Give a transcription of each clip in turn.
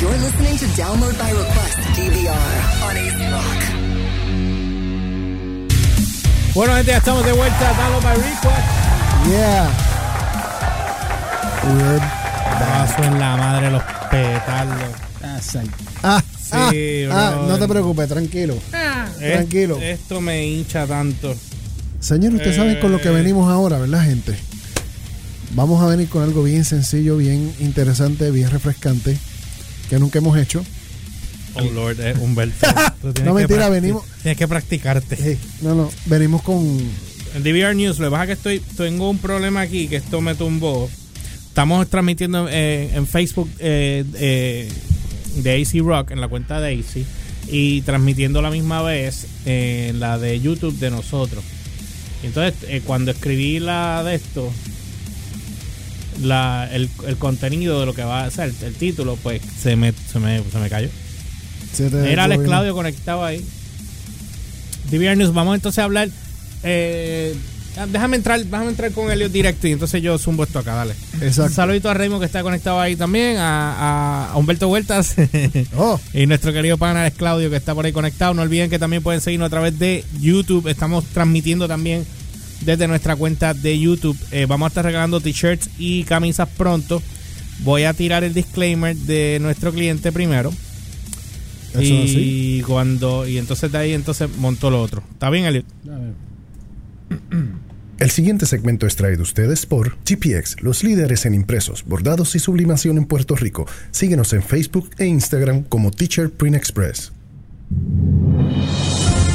You're listening to Download by Request DVR on AC Rock. Bueno, gente, ya estamos de vuelta. Download by Request. Yeah. Weird. Paso en la madre los petardos. Ah, Sí, ah, ah, no te preocupes, tranquilo. Tranquilo. Es- Esto me hincha tanto. Señor, usted sabe con lo que Eh. venimos ahora, ¿verdad, gente? Vamos a venir con algo bien sencillo, bien interesante, bien refrescante, que nunca hemos hecho. Oh, Lord, eh, Humberto. No, mentira, venimos- Tienes que practicarte. No, no, venimos con... En DVR News, lo que pasa es que estoy, tengo un problema aquí, que esto me tumbó. Estamos transmitiendo eh, en Facebook eh, eh, de AC Rock, en la cuenta de AC, y transmitiendo la misma vez en la de YouTube de nosotros. Y entonces, cuando escribí la de esto, la, el, el contenido de lo que va a ser, el título, pues se me, se me, se me cayó. se Era Alex bien. Claudio conectado ahí. DVR News, vamos entonces a hablar. eh, déjame entrar, déjame entrar con Elliot directo y entonces yo zumbo esto acá, dale. Exacto. Un saludito a Raymond que está conectado ahí también, a, a- Humberto Huertas Oh, y nuestro querido pana Claudio que está por ahí conectado. No olviden que también pueden seguirnos a través de YouTube. Estamos transmitiendo también desde nuestra cuenta de YouTube. Eh, vamos a estar regalando t-shirts y camisas pronto. Voy a tirar el disclaimer de nuestro cliente primero. eso y así. cuando y entonces de ahí entonces montó lo otro. ¿Está bien, Elliot? El siguiente segmento es traído a ustedes por GPX, los líderes en impresos, bordados y sublimación en Puerto Rico. Síguenos en Facebook e Instagram como Teacher Print Express.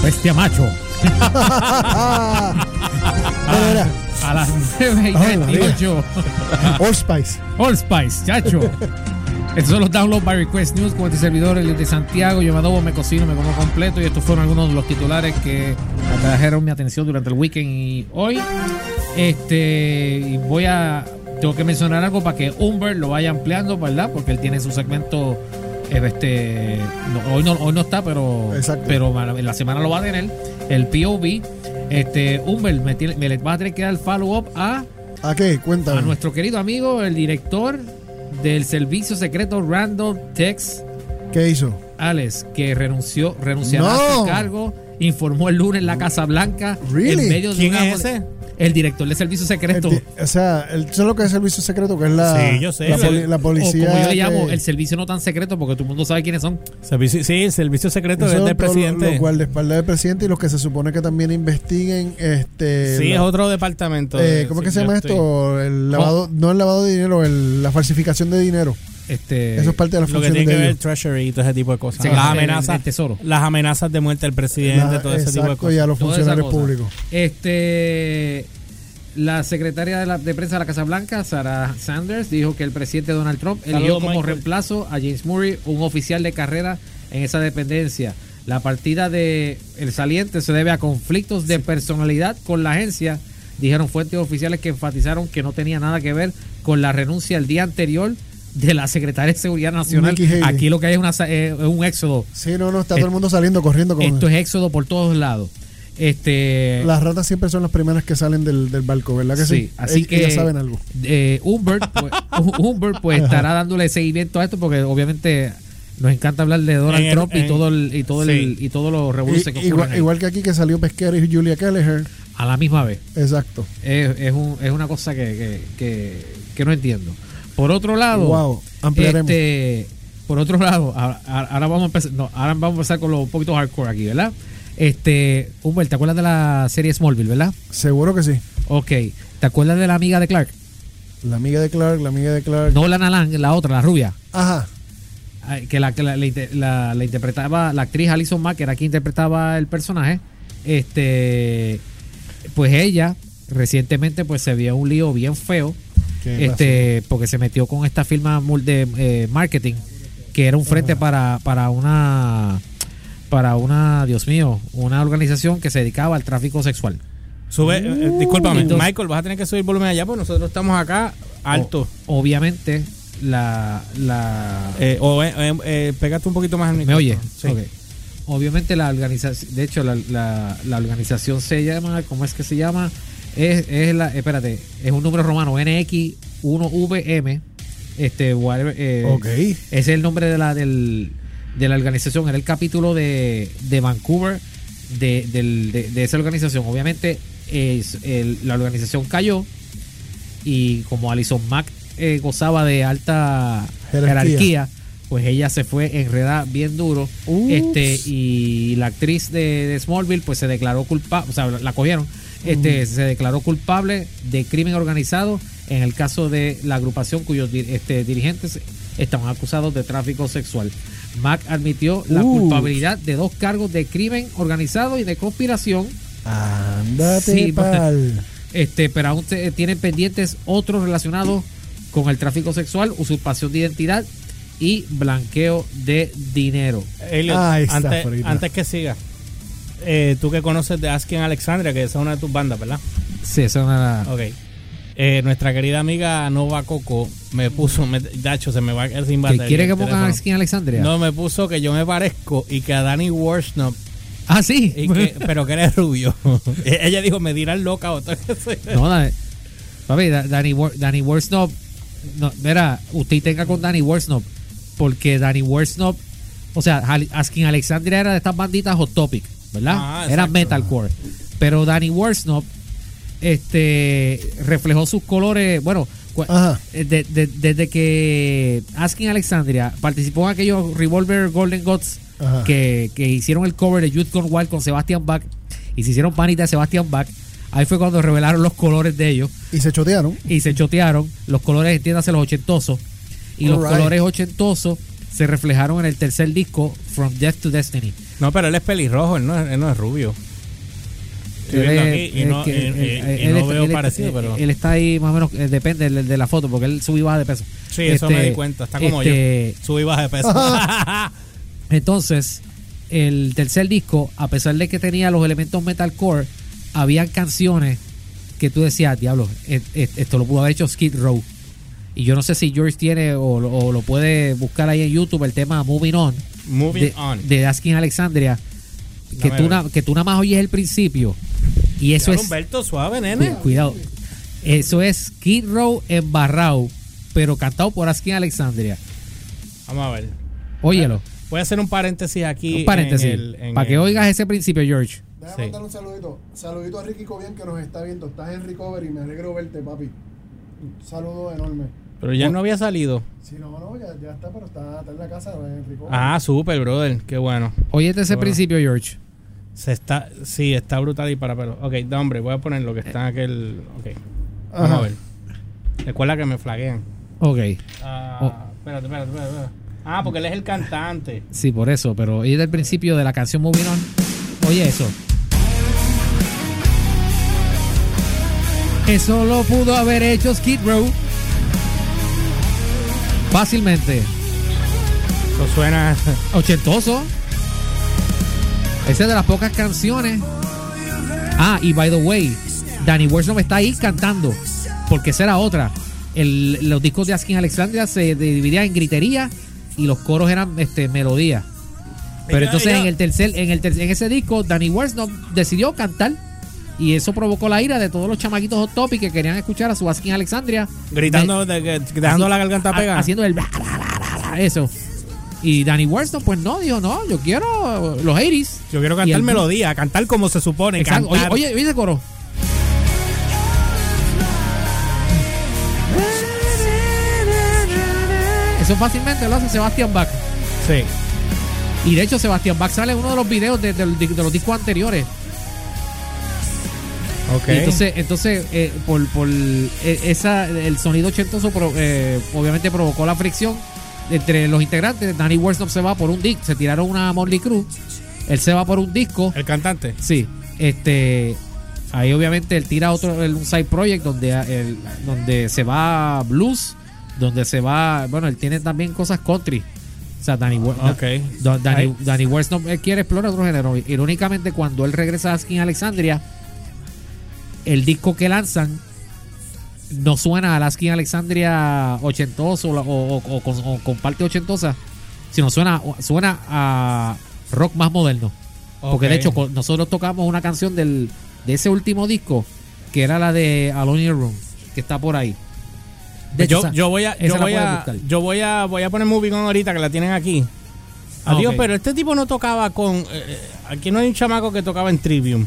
Bestia macho. Bueno, A las 9 y Ay, María. 28. Old Spice. All Spice, chacho. Estos son los Download by Request News con este servidor, el de Santiago. Yo me adobo, me cocino, me como completo. Y estos fueron algunos de los titulares que atrajeron mi atención durante el weekend y hoy. Este, voy a. Tengo que mencionar algo para que Humber lo vaya ampliando, ¿verdad? Porque él tiene su segmento. Este, no, hoy, no, hoy no está, pero, Exacto. pero en la semana lo va a tener. El POV. Este, Humber, me, tiene- me le va a tener que dar follow-up a ¿A qué? Cuéntame. a nuestro querido amigo, el director del servicio secreto Randall Tex, ¿Qué hizo? Alex, que renunció, renunciará a su cargo, informó el lunes en la Casa Blanca. Really? En medio de ¿Quién una- es ese? El director del servicio El secreto. ti- o sea, el, ¿sabes lo que es servicio secreto? Que es la, Sí, yo sé. la, El- poli- la o policía. como yo le que- llamo, el servicio no tan secreto, porque todo el mundo sabe quiénes son. Servicio, sí, el servicio secreto Eso es del presidente. Los guardaespaldas del presidente y los que se supone que también investiguen. este sí, la- es otro departamento. eh, ¿Cómo es que se llama esto? El lavado, no el lavado de dinero, el- la falsificación de dinero. Este, Eso es parte de las Lo que tiene que de ver el. Treasury y todo ese tipo de cosas. Sí, las amenazas. el tesoro. Las amenazas de muerte del presidente, La- todo ese tipo de exacto, y a cosas. los funcionarios públicos. Este, la secretaria de, la, de prensa de la Casa Blanca, Sarah Sanders, dijo que el presidente Donald Trump eligió como Michael. reemplazo a James Murray, un oficial de carrera en esa dependencia. La partida de el saliente se debe a conflictos de personalidad con la agencia, dijeron fuentes oficiales que enfatizaron que no tenía nada que ver con la renuncia el día anterior de la secretaria de Seguridad Nacional. Aquí lo que hay es, una sa- eh, es un éxodo. Sí, no, no, está todo el mundo saliendo corriendo con Esto es éxodo por todos lados. Este, Las ratas siempre son las primeras que salen del, del barco, ¿verdad que sí? Sí, así Ellos- que ellas saben algo. eh, Humbert, pues, Humbert, pues, estará dándole seguimiento a esto porque obviamente nos encanta hablar de Donald En el- Trump y todo el, y todo el, y todos los revoluciones que igual, igual que aquí que salió Pesquera y Julia Kelleher. a la misma vez. Exacto. Es, es, un- es una cosa que, que, que, que no entiendo. Por otro lado, Wow, ampliaremos. este, por otro lado, ahora, ahora vamos a empezar, no, ahora vamos a empezar con lo un poquito hardcore aquí, ¿verdad? Este, Humbert, ¿te acuerdas de la serie Smallville, verdad? Seguro que sí. Ok, ¿te acuerdas de la amiga de Clark? La amiga de Clark, la amiga de Clark. No la Nalan, la otra, la rubia. Ajá. Que la que la, la- la interpretaba la actriz Alison Mack que era quien interpretaba el personaje este pues ella recientemente pues se vio un lío bien feo ¿Qué este porque se metió con esta firma de eh, marketing que era un frente para para una para una Dios mío una organización que se dedicaba al tráfico sexual Sube, eh, discúlpame, Entonces- Michael, vas a tener que subir volumen allá porque nosotros estamos acá alto. O- obviamente la la Eh, o eh, eh, pégate un poquito más al ¿Me micrófono. oye? Sí. Ok. Obviamente la organización, de hecho la, la- la organización se llama, ¿cómo es que se llama? Es, es la, espérate, es un número romano, NX1VM, Este, whatever, eh. Ese es el nombre de la, del- de la organización. Era el capítulo de, de Vancouver de, del- de- de esa organización. Obviamente, es, el- la organización cayó y como Alison Mack eh, gozaba de alta Jerarquía. jerarquía. pues ella se fue enredada bien duro. Ups. Este, y la actriz de, de Smallville, pues se declaró culpable, o sea, la cogieron. Este, se declaró culpable de crimen organizado en el caso de la agrupación cuyos este, dirigentes estaban acusados de tráfico sexual. Mack admitió la Uh. culpabilidad de dos cargos de crimen organizado y de conspiración Ándate Sí, pal. este, pero aún te- tienen pendientes otros relacionados con el tráfico sexual, usurpación de identidad y blanqueo de dinero. Elliot, antes, Frida. antes que siga, eh, tú que conoces de Asking Alexandria, que esa es una de tus bandas, ¿verdad? Sí, eso es una... Ok. Eh, nuestra querida amiga Nova Coco me puso, me, Dacho, se me va a quedar sin ¿Que batería. quiere que pongan a teléfono. Skin Alexandria? No, me puso que yo me parezco y que a Danny Worsnop, Ah, sí. y que, pero que eres rubio. Ella dijo, me dirán loca o todo eso. no, Dani, papi, Da- Danny, Danny Worsnop, no, mira, usted tenga con Danny Worsnop, porque Danny Worsnop, o sea, Asking Alexandria era de estas banditas Hot Topic, ¿verdad? Ah, era metalcore. Pero Danny Worsnop, este, reflejó sus colores, bueno, eh, de- de- desde que Asking Alexandria participó en aquellos Revolver Golden Gods que, que hicieron el cover de Youth Gone Wild con Sebastian Bach y se hicieron panita de Sebastian Bach. Ahí fue cuando revelaron los colores de ellos Y se chotearon. y se chotearon. Los colores, entiéndase, los ochentosos. Y los colores ochentosos se reflejaron en el tercer disco, From Death to Destiny. No, pero él es pelirrojo, él no, es- él no es rubio. Estoy Él viendo aquí y no, que- y- y- él- y él no está- veo parecido, pero... Él está ahí más o menos, eh, depende de, de la foto, porque él sube y baja de peso. Sí, eso Este, me di cuenta, está como este, yo. Sube y baja de peso. Entonces, el tercer disco, a pesar de que tenía los elementos metalcore, habían canciones que tú decías, diablo, esto lo pudo haber hecho Skid Row. Y yo no sé si George tiene o, lo- o lo puede buscar ahí en YouTube el tema Moving On Moving de, on. de Asking Alexandria. Que Dame tú, na- que tú nada más oyes el principio. Y eso es. Humberto, suave, nene. Cu- Cuidado. Eso es Skid Row embarrado, pero cantado por Asking Alexandria. Vamos a ver. Óyelo. Voy a hacer un paréntesis aquí. Un paréntesis. en el- en para que oigas ese principio, George. Déjame Sí. mandar un saludito. Saludito a Ricky Cobian que nos está viendo. Estás en recovery. Me alegro verte, papi. Un saludo enorme. Pero ya no había salido. Si no, no, ya, ya está, pero está, está en la casa en recovery. Ah, súper, brother. Qué bueno. Óyete ese Bueno. principio, George. Se está, sí, está brutal y para pelo. Ok, da hombre, voy a poner lo que está en aquel. Ok. Vamos Ajá. a ver. Recuerda que me flaguean. Ok. Ah, Oh. espérate, espérate, espérate, espérate. Ah, porque él es el cantante. Sí, por eso. Pero oye el principio de la canción Moving On. Oye eso. Eso lo pudo haber hecho Skid Row. Fácilmente. Eso suena. Ochentoso. Esa es de las pocas canciones. Ah, y by the way, Danny Worsnop está ahí cantando. Porque esa era otra. El- los discos de Asking Alexandria se dividían en gritería y los coros eran este, melodía. Pero entonces en el tercer, en el ter- en ese disco, Danny Worsnop decidió cantar. Y eso provocó la ira de todos los chamaquitos hot topic que querían escuchar a su Asking Alexandria. Gritando, de dejando la garganta pegada. Haciendo el bla, bla, bla, eso. Y Danny Worsnop, pues no, dijo, no, yo quiero los 80s. Yo quiero cantar el- melodía, cantar como se supone. Exacto. Oye, Cantar. oye, oye ese coro. Eso fácilmente lo hace Sebastian Bach. Sí. Y de hecho, Sebastian Bach sale en uno de los videos de, de- de los discos anteriores. Entonces, entonces eh, por, por eh, esa, el sonido ochentoso pro- eh, obviamente provocó la fricción entre los integrantes. Danny Worsnop se va por un disco, se tiraron una Morley Cruz. Él se va por un disco. el cantante. Sí, este. Ahí obviamente él tira otro, el- un side project donde, el- donde se va blues, donde se va. Bueno, él tiene también cosas country. O sea, Danny, Wor- Ok. Da- Danny, Ahí. Danny Worsnop él quiere explorar otro género. Irónicamente, cuando él regresa a Skin Alexandria, el disco que lanzan no suena a la Skin Alexandria ochentoso o, o- o con, o con parte ochentosa, sino suena, suena a rock más moderno. Porque de hecho, nosotros tocamos una canción del, de ese último disco, que era la de Alone in the Room, que está por ahí. De hecho, yo, esa- yo voy a, yo voy a, yo voy a, voy a poner Moving On ahorita que la tienen aquí. Ah, Adiós, pero este tipo no tocaba con. eh, eh, aquí no hay un chamaco que tocaba en Trivium.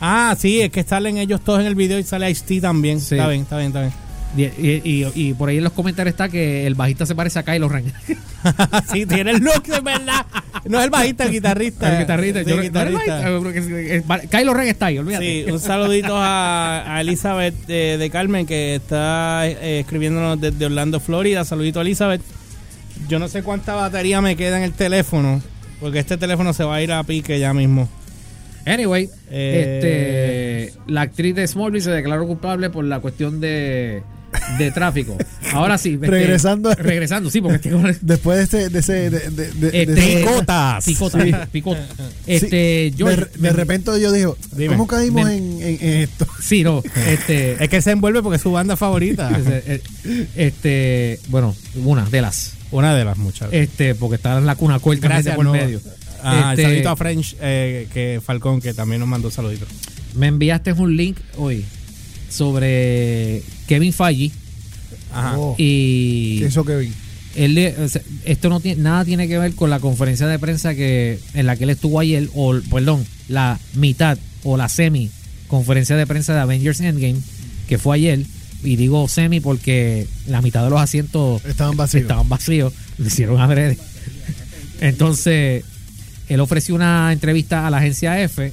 Ah, sí, es que salen ellos todos en el video y sale Ice-T también. Sí. Está bien, está bien, está bien. Y, y- y- y por ahí en los comentarios está que el bajista se parece a Kylo Ren. sí, tiene el look, de verdad. No es el bajista, el guitarrista. el guitarrista. Sí, Yo- el ¿no el guitarrista. bajista? Kylo Ren está ahí, olvídate. Sí, un saludito a, a Elizabeth de, de Carmen que está eh, escribiéndonos desde Orlando, Florida. Saludito a Elizabeth. Yo no sé cuánta batería me queda en el teléfono, porque este teléfono se va a ir a pique ya mismo. Anyway, Eh. este, la actriz de Smallville se declaró culpable por la cuestión de, de tráfico. Ahora sí. este, Regresando. Regresando, sí, porque este, Después de ese. De ese de, de- este, Picotas. Picota, Sí. picota. Sí, Este, de, George, de repente yo digo, Dime. ¿cómo caímos en, en- en esto? Sí, no, este, Es que se envuelve porque es su banda favorita. este, este, bueno, una de las, Una de las muchas. este, porque está en la cuna Gracias, por no. medio. Ah, Este, saludito a French, eh, que Falcón, que también nos mandó saluditos. Me enviaste un link hoy sobre Kevin Feige Ajá. Oh, y ¿Qué hizo Kevin? él esto no tiene nada tiene que ver con la conferencia de prensa que en la que él estuvo ayer o perdón la mitad o la semi conferencia de prensa de Avengers Endgame que fue ayer y digo semi porque la mitad de los asientos Estaban vacíos. estaban vacíos lo hicieron adrede entonces él ofreció una entrevista a la agencia F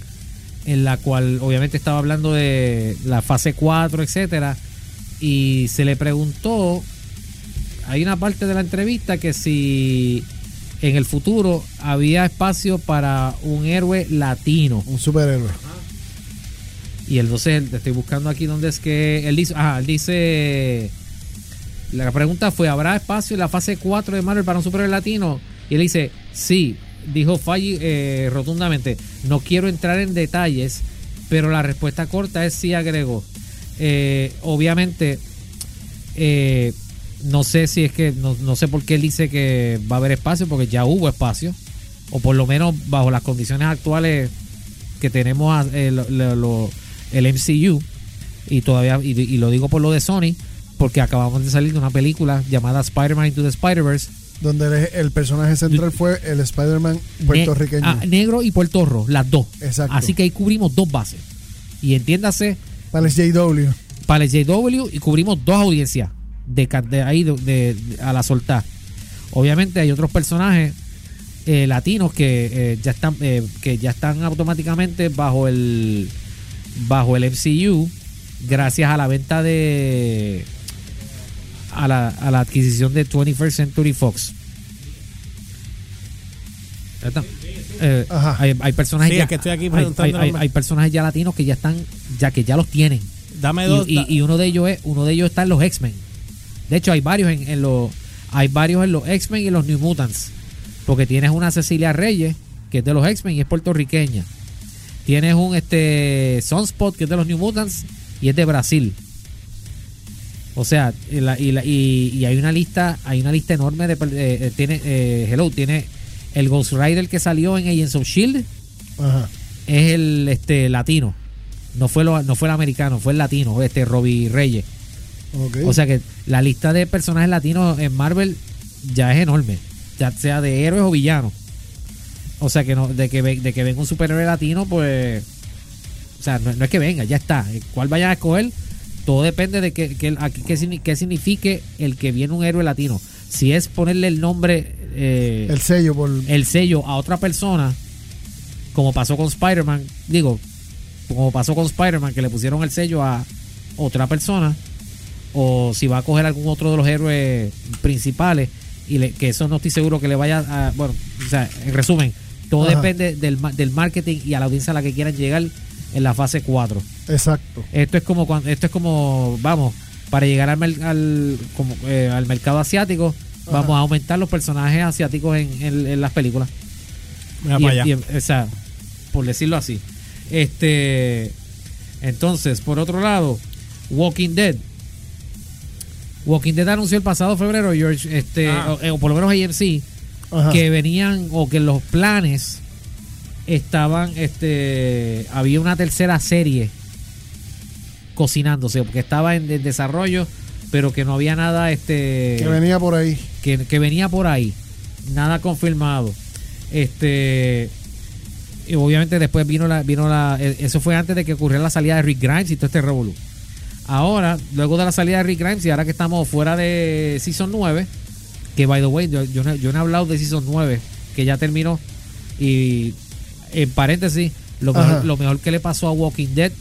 en la cual obviamente estaba hablando de la fase 4 etcétera y se le preguntó hay una parte de la entrevista que si en el futuro había espacio para un héroe latino. Un superhéroe. Y entonces te estoy buscando aquí donde es que él dice, ah, él dice, la pregunta fue, ¿habrá espacio en la fase 4 de Marvel para un superhéroe latino? Y él dice, sí, dijo Faggi eh, rotundamente, no quiero entrar en detalles, pero la respuesta corta es sí, agregó. Eh, obviamente, eh, no sé si es que, no, no sé por qué él dice que va a haber espacio, porque ya hubo espacio, o por lo menos bajo las condiciones actuales que tenemos eh, lo- el MCU, y todavía, y, y lo digo por lo de Sony, porque acabamos de salir de una película llamada Spider-Man Into the Spider-Verse, Donde el, personaje central fue el Spider-Man puertorriqueño. Ne- ah, negro y puertorro, las dos. Exacto. Así que ahí cubrimos dos bases. Y entiéndase, Para el JW. para el JW y cubrimos dos audiencias de, de ahí de- a la soltar. Obviamente hay otros personajes eh, latinos que eh, ya están eh, que ya están automáticamente bajo el bajo el MCU gracias a la venta de a la, a la adquisición de 21st Century Fox. Eh, Ajá. hay, hay personajes Sí, ya es que estoy aquí hay- personajes ya latinos que ya están ya que ya los tienen Dame y, dos. y- da- y uno de ellos es uno de ellos está en los X-Men de hecho hay varios en, en los hay varios en los X-Men y en los New Mutants porque tienes una Cecilia Reyes que es de los X-Men y es puertorriqueña tienes un este Sunspot que es de los New Mutants y es de Brasil o sea y, la- y la- y- y hay una lista hay una lista enorme de eh, eh, tiene eh, hello tiene el Ghost Rider que salió en Agents of Shield Ajá. es el este latino. No fue lo, no fue el americano, fue el latino, este Robbie Reyes. Ok. O sea que la lista de personajes latinos en Marvel ya es enorme, ya sea de héroes o villanos. O sea que no, de que de que venga un superhéroe latino, pues o sea, no, no es que venga, ya está. ¿Cuál vayan a escoger? Todo depende de que, que, qué, signi- qué signifique el que viene un héroe latino. Si es ponerle el nombre, eh, el sello por. el sello a otra persona, como pasó con Spider-Man, digo, como pasó con Spider-Man, que le pusieron el sello a otra persona, o si va a coger algún otro de los héroes principales, y le- que eso no estoy seguro que le vaya a. Bueno, o sea, en resumen, todo Ajá. depende del, del marketing y a la audiencia a la que quieran llegar en la fase 4. Exacto. Esto es como cuando, esto es como, vamos, para llegar al, mer- al, como, eh, al mercado asiático, vamos a aumentar los personajes asiáticos en, en- en las películas. Mira Y- para allá. y- o sea, por decirlo así. Este, entonces, por otro lado, Walking Dead. Walking Dead anunció el pasado febrero, George, este, Ah. o, eh, o por lo menos AMC, Ajá. que venían o que los planes estaban, este, había una tercera serie cocinándose, porque estaba en, en desarrollo pero que no había nada este Que venía por ahí. que, que venía por ahí. Nada confirmado. Este. Y obviamente después vino la, vino la. eh, Eso fue antes de que ocurriera la salida de Rick Grimes y todo este revolú. Ahora, luego de la salida de Rick Grimes y ahora que estamos fuera de Season 9, que by the way, yo, yo no, yo no he hablado de Season 9, que ya terminó. Y en paréntesis, lo mejor, lo mejor que le pasó a Walking Dead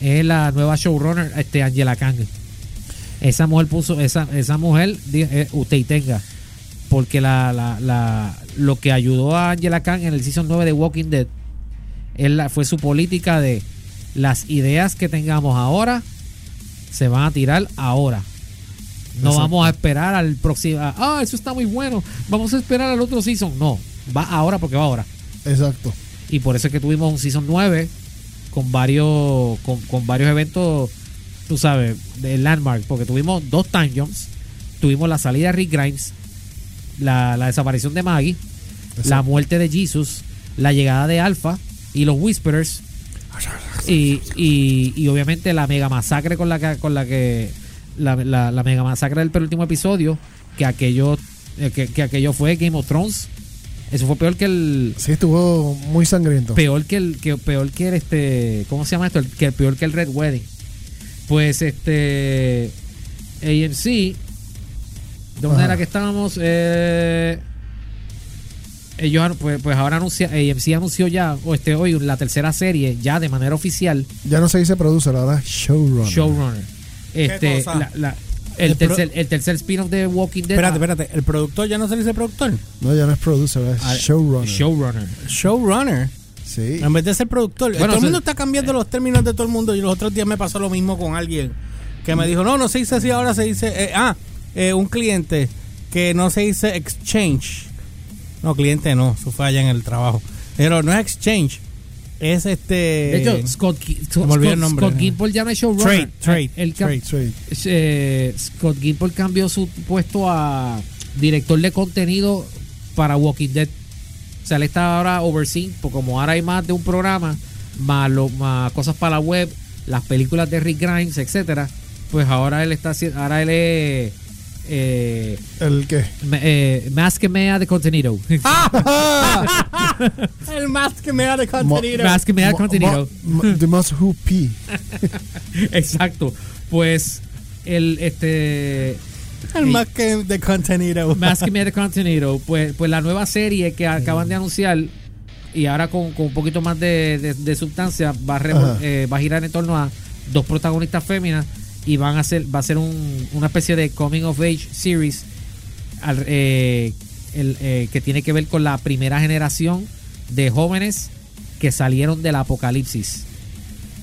es la nueva showrunner, este Angela Kang. Esa mujer puso, esa, esa mujer, eh, usted y tenga, porque la, la, la- lo que ayudó a Angela Kang en el season 9 de Walking Dead fue su política de las ideas que tengamos ahora se van a tirar ahora. No Exacto. vamos a esperar al próximo. Ah, eso está muy bueno. Vamos a esperar al otro season. No, va ahora porque va ahora. Exacto. Y por eso es que tuvimos un Season 9 con varios con, con varios eventos, tú sabes, de Landmark. Porque tuvimos dos time jumps. Tuvimos la salida de Rick Grimes, la, la desaparición de Maggie, la muerte de Jesus, la llegada de Alpha y los Whisperers. Y, y, y obviamente la mega masacre con la que, con la que la, la- la mega masacre del penúltimo episodio, que aquello, eh, que, que aquello fue Game of Thrones. Eso fue peor que el, Sí, estuvo muy sangriento. peor que el que peor que el este cómo se llama esto El- que peor que el Red Wedding pues este AMC ¿dónde Ajá. era que estábamos? Eh, ellos pues, pues ahora anuncia AMC anunció ya o este hoy la tercera serie ya de manera oficial Ya no se dice producer, ahora showrunner. showrunner este cosa? la- la- el, tercer el tercer spin-off de Walking Dead Espérate, espérate. ¿El productor ya no se dice productor? No, ya no es producer, es ah, showrunner. showrunner Showrunner. Sí. En vez de ser productor. Bueno, todo el mundo está cambiando los términos de todo el mundo. Y los otros días me pasó lo mismo con alguien que me dijo, no, no se dice así, ahora se dice... eh, ah, eh, un cliente que no se dice exchange. No, cliente no, eso fue allá en el trabajo. Pero no es exchange, es este... de hecho Scott, Scott. Scott Gimple ya no es showrunner Trade, trade, trade. Trade. eh, Scott Gimple cambió su puesto a director de contenido para Walking Dead. O sea, él está ahora overseeing, porque como ahora hay más de un programa, más, lo- más cosas para la web, las películas de Rick Grimes, etcétera, pues ahora él está haciendo, ahora él es eh, ¿El qué? me- eh, más que mea de contenido. el más que me da de contenido. más que mea de Mo- contenido. mo- mo- The Most Who. Exacto. Pues el este el más que de contenido. Más que Media Contenido, pues, pues la nueva serie que acaban de anunciar y ahora con, con un poquito más de, de- de sustancia va a, eh, va a girar en torno a dos protagonistas féminas y van a hacer va a ser un- una especie de coming of age series al- eh, el, eh, que tiene que ver con la primera generación de jóvenes que salieron del apocalipsis.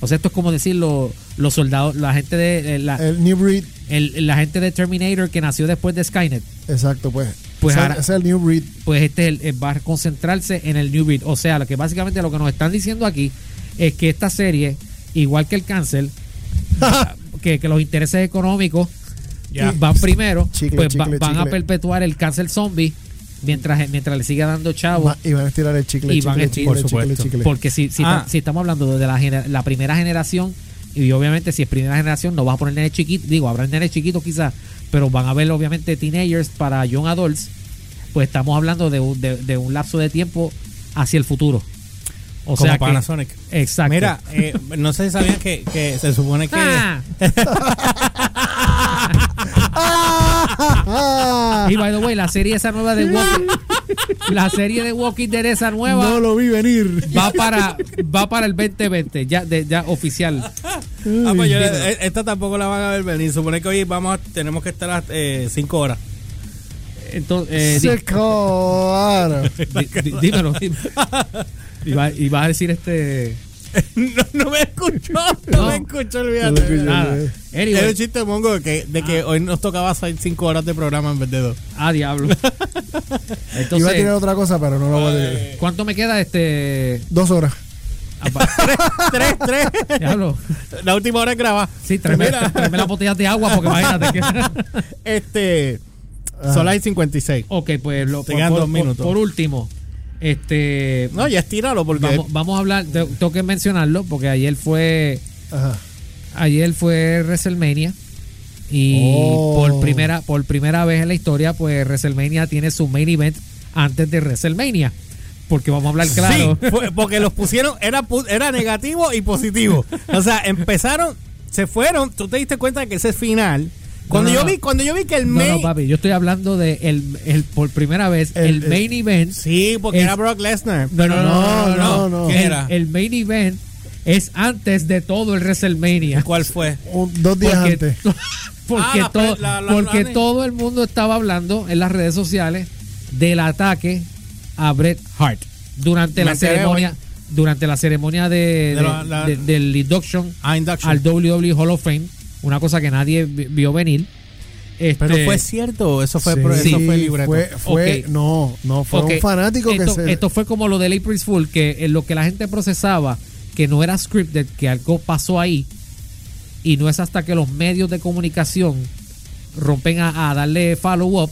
O sea, esto es como decir lo- los soldados, la gente de eh, la, El New Breed. el- la gente de Terminator que nació después de Skynet. Exacto, pues. Pues ahora- es el New Breed. pues este es el- va a concentrarse en el New Breed. O sea, lo que básicamente lo que nos están diciendo aquí es que esta serie, igual que el cáncer, que, que los intereses económicos Ya. van primero, Chicle, pues va- chicle, van a perpetuar el cáncer zombie mientras, mientras le siga dando chavo. Y van a estirar el chicle, Y van a chicle, estirar- chicle, por chicle, supuesto. chicle. Porque si, si, Ah. ta- si estamos hablando de la, gener- la primera generación, y obviamente si es primera generación, no vas a poner nenes chiquitos, digo, habrá nenes chiquitos quizás, pero van a haber obviamente teenagers para young adults, pues estamos hablando de un, de, de un lapso de tiempo hacia el futuro. O Como sea que- Panasonic. exacto. Mira, eh, no sé si sabían que, que se supone que... Ah. Ah, Y by the way, la serie esa nueva de Walking, la serie de Walking Dead esa nueva no lo vi venir. va para va para el 2020, ya de, ya oficial. Ah, pues yo- eh, esta tampoco la van a ver venir. Supone que hoy vamos a- tenemos que estar a 5 horas. Entonces, eh, Se dímelo, dímelo. Y va, y va a decir este. no, no me escuchó, no, No. me escuchó, No olvídate. escuché. Nada. eh. Es Anyway, un chiste mongo de que, de que hoy nos tocaba hacer 5 horas de programa en vez de 2. ah, diablo. Iba a tirar Entonces, otra cosa, pero no lo voy a decir. ¿cuánto me queda este? Dos horas. apa- 3, 3. Diablo. La última hora es grabar. Sí, tráeme las botellas de agua porque imagínate que. Este. Ajá. Son las 56. ok, pues lo, por, por- dos minutos. por- por último, este. No, ya estíralo porque. vamos, vamos a hablar, te- tengo que mencionarlo porque ayer fue Ajá. ayer fue WrestleMania Y Oh. por primera por primera vez en la historia, pues WrestleMania tiene su main event antes de WrestleMania. Porque vamos a hablar claro. Sí, porque los pusieron, era, era negativo y positivo. O sea, empezaron, se fueron, tú te diste cuenta de que ese es final. Cuando No, no, yo vi, cuando yo vi que el No, main. no, papi, yo estoy hablando de el, el- por primera vez el, main event. Sí, porque Es- era Brock Lesnar. No, no, no, no, no, no, no. ¿Qué El, era? el main event es antes de todo el WrestleMania. ¿Cuál fue? Un- dos días Porque, antes. porque, Ah, la pre- todo, la- la- porque la- todo el mundo estaba hablando en las redes sociales del ataque a Bret Hart durante la ceremonia hoy. durante la ceremonia de, De de- la- la- de- del induction Ah, induction. al WWE Hall of Fame, una cosa que nadie vi- vio venir. Este, Pero fue cierto, eso fue, Sí, pro- eso sí, fue libreto. fue- fue- Ok. No, no, fue un fanático esto, que se. esto fue como lo del April Fool, que en lo que la gente procesaba, que no era scripted, que algo pasó ahí, y no es hasta que los medios de comunicación rompen a, a darle follow-up,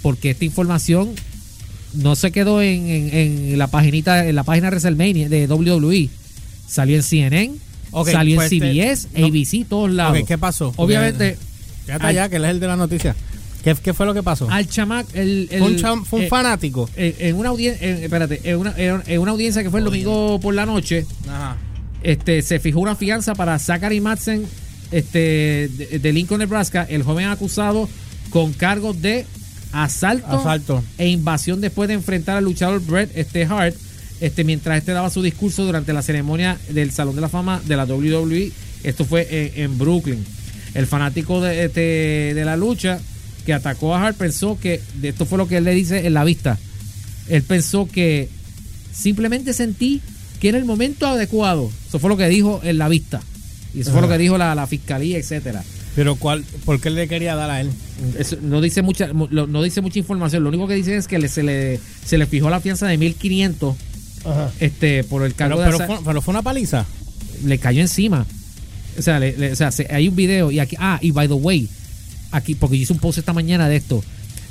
porque esta información no se quedó en, en- en la paginita, en la página de WrestleMania de WWE. Salió en CNN, Salió pues, en CBS, este, no- ABC, todos lados. Ok, ¿qué pasó? Obviamente, Quédate al- allá, que él es el de la noticia. ¿Qué, qué fue lo que pasó? al chamac, el, el- fue un, cham- fue un eh, fanático. en, en una audiencia, espérate, en una, en- en una audiencia que fue el domingo por la noche, Ajá. este, se fijó una fianza para Zachary Madsen este, de, de Lincoln, Nebraska, el joven acusado con cargos de asalto, Asalto. e invasión después de enfrentar al luchador Bret este, Hart, este, mientras este daba su discurso durante la ceremonia del Salón de la Fama de la WWE. Esto fue en, en Brooklyn. El fanático de, este, de la lucha que atacó a Hart pensó que, esto fue lo que él le dice en la vista, él pensó que simplemente sentí que era el momento adecuado. Eso fue lo que dijo en la vista. Y eso fue lo que dijo la, la fiscalía, etcétera. Pero cuál, ¿por qué le quería dar a él? Eso no dice mucha no dice mucha información. Lo único que dice es que le- se le se le fijó la fianza de 1500 Ajá. este por el cargo pero, de fue, pero fue una paliza. le cayó encima. O sea, le- le- o sea, se- hay un video y aquí ah, y by the way, aquí porque yo hice un post esta mañana de esto.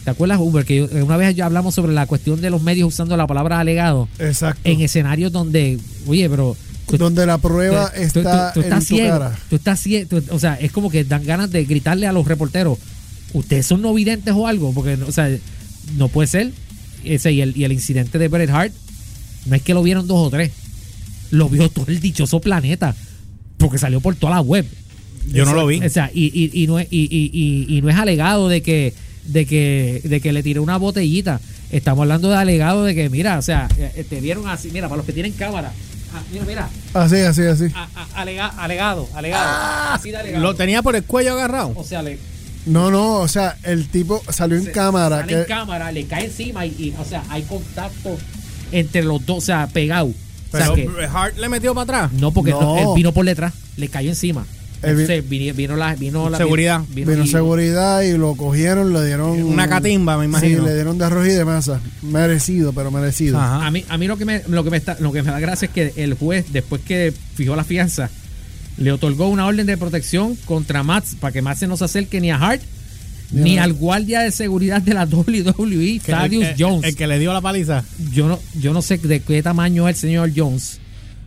¿Te acuerdas Uber que yo- una vez ya hablamos sobre la cuestión de los medios usando la palabra alegado Exacto. en escenarios donde, oye, pero tú- donde la prueba tú- tú- está tú en estás tu ciego. cara. Tú estás ciego. tú- o sea, es como que dan ganas de gritarle a los reporteros: ¿Ustedes son no videntes o algo? Porque, o sea, no puede ser. Ese, y, el, y el incidente de Bret Hart, no es que lo vieron dos o tres, lo vio todo el dichoso planeta. Porque salió por toda la web. Yo no lo vi. O sea, y, y, y no es, y, y, y, y no es alegado de que, de que, de que le tiré una botellita. Estamos hablando de alegado de que, mira, o sea, eh, te vieron así, mira, para los que tienen cámara. ah, mira, mira, Así, así, así. a- a- alega- alegado, alegado. así de alegado. Lo tenía por el cuello agarrado. o sea, le No, no, o sea, el tipo salió en se- cámara. sale Que, en cámara, le cae encima y, y, o sea, hay contacto entre los dos, o sea, pegado. O sea, Pero que, Hart le metió para atrás. no, porque No. él vino por detrás, le cayó encima. Entonces, vino, vino la, vino la Seguridad. vino y- seguridad y lo cogieron, le dieron. Una catimba, me imagino. Sí, le dieron de arroz y de masa. Merecido, pero merecido. Ajá. A mí, a mí lo que me, lo que me está, lo que me da gracia es que el juez, después que fijó la fianza, le otorgó una orden de protección contra Mats para que Mats no se acerque ni a Hart Ni al guardia de seguridad de la WWE, el- Thaddeus el- Jones. El que le dio la paliza. yo no, yo no sé de qué tamaño es el señor Jones.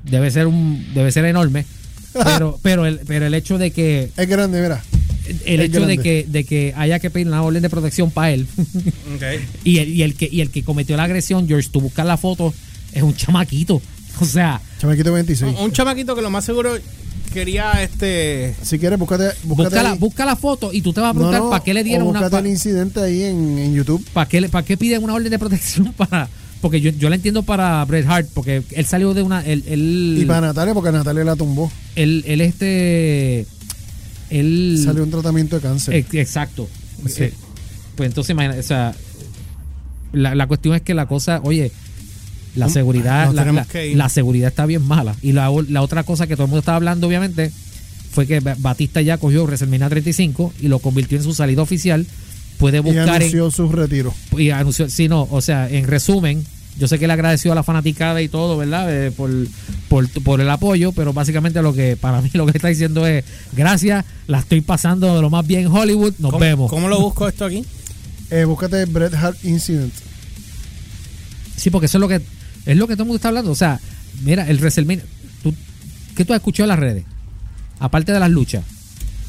Debe ser un, debe ser enorme. Pero, pero el, pero el hecho de que, Es grande, mira. el Es hecho de que, de que haya que pedir una orden de protección para él y el, y el que, y el que cometió la agresión, George, tú buscas la foto, es un chamaquito. O sea, Chamaquito 26. Un, un chamaquito que lo más seguro quería este. Si quieres, búscate, búscate busca la, ahí. busca la foto y tú te vas a preguntar no, para qué le o dieron una búscate pa- el incidente ahí en, en YouTube. para qué, para qué piden una orden de protección para porque yo, yo la entiendo para Bret Hart porque él salió de una él, él, Y para Natalia, porque Natalia la tumbó. él, él, este él Salió un tratamiento de cáncer. Ex- exacto Sí. Eh, pues entonces imagina, o sea la, la cuestión es que la cosa oye la Um, seguridad la, seguridad está bien mala y la, la otra cosa que todo el mundo estaba hablando obviamente fue que Ba- Batista ya cogió WrestleMania 35 y lo convirtió en su salida oficial puede y buscar en, anunció su retiro. y anunció, sí, no, o sea, en resumen, yo sé que le agradeció a la fanaticada y todo, ¿verdad? Eh, por, por, por el apoyo, pero básicamente lo que para mí lo que está diciendo es, gracias, la estoy pasando de lo más bien en Hollywood, nos ¿Cómo, vemos. ¿Cómo lo busco esto aquí? Eh, búscate Bret Hart Incident. Sí, porque eso es lo que es lo que todo el mundo está hablando, o sea, mira, el WrestleMania, ¿tú, ¿qué tú has escuchado en las redes? Aparte de las luchas.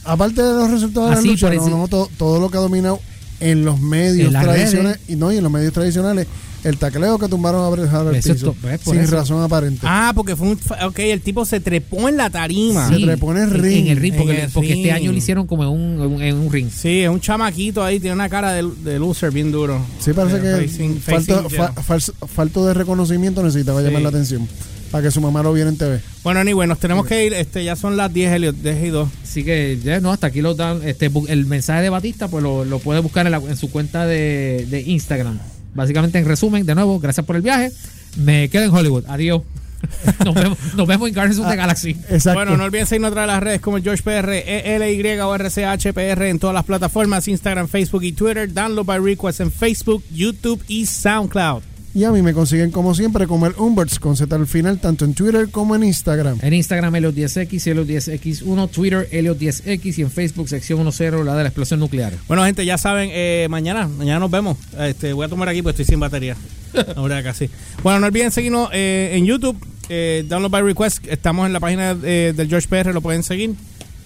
aparte de los resultados de la Así, lucha, por no, ese- no, todo, todo lo que ha dominado en los medios En tradicionales redes. y no y en los medios tradicionales el tacleo que tumbaron a Bret Hart al piso, to- por sin eso. razón aparente Ah, porque fue un. fa- Ok, el tipo se trepó en la tarima. Se trepó en el ring. En el ring, porque, En el porque este año lo hicieron como en un, en un- en un ring. Sí, es un chamaquito ahí, tiene una cara de, de loser bien duro. Sí, parece Eh, que facing- falta, facing fa- falto de reconocimiento necesitaba Sí. llamar la atención para que su mamá lo viera en TV. Bueno, anyway, nos tenemos que ir. Este, ya son las 10, Elliot, 10 y 2. Así que ya no, hasta aquí lo dan. Este, el mensaje de Batista, pues lo, lo puede buscar en, la- en su cuenta de, de Instagram. Básicamente, en resumen, de nuevo, gracias por el viaje. Me quedo en Hollywood. Adiós. nos, vemos, nos vemos en Guardians of the Galaxy. Exacto. Bueno, no olviden seguirnos a través de las redes como el George PR, ELY o RCHPR en todas las plataformas, Instagram, Facebook y Twitter. Download by request en Facebook, YouTube y SoundCloud. Y a mí me consiguen como siempre como el Umberts con Z al final, tanto en Twitter como en Instagram. En Instagram, Helios10X, Helios10X1, Twitter, Helios10X y en Facebook, sección 10, la de la explosión nuclear. Bueno, gente, ya saben, eh, mañana, mañana nos vemos. Este, voy a tomar aquí porque estoy sin batería. Ahora casi. Bueno, no olviden seguirnos eh, en YouTube, eh, Download by Request. Estamos en la página eh, del George PR, lo pueden seguir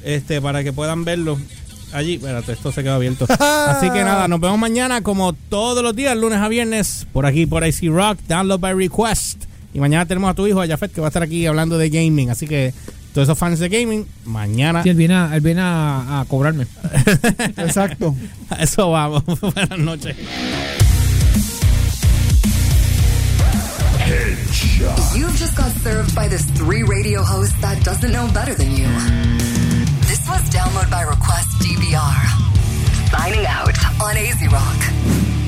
este, para que puedan verlo. Allí, espérate, esto se quedó abierto. Así que nada, nos vemos mañana como todos los días, lunes a viernes, por aquí, por IC Rock, Download by Request. Y mañana tenemos a tu hijo, a Jafet, que va a estar aquí hablando de gaming. Así que todos esos fans de gaming, mañana Sí, él viene a, él viene a, a cobrarme. Exacto. a eso vamos. Buenas noches. You've just got served by this three radio host that doesn't know better than you. Was Download by Request DVR. Signing out on AZ Rock.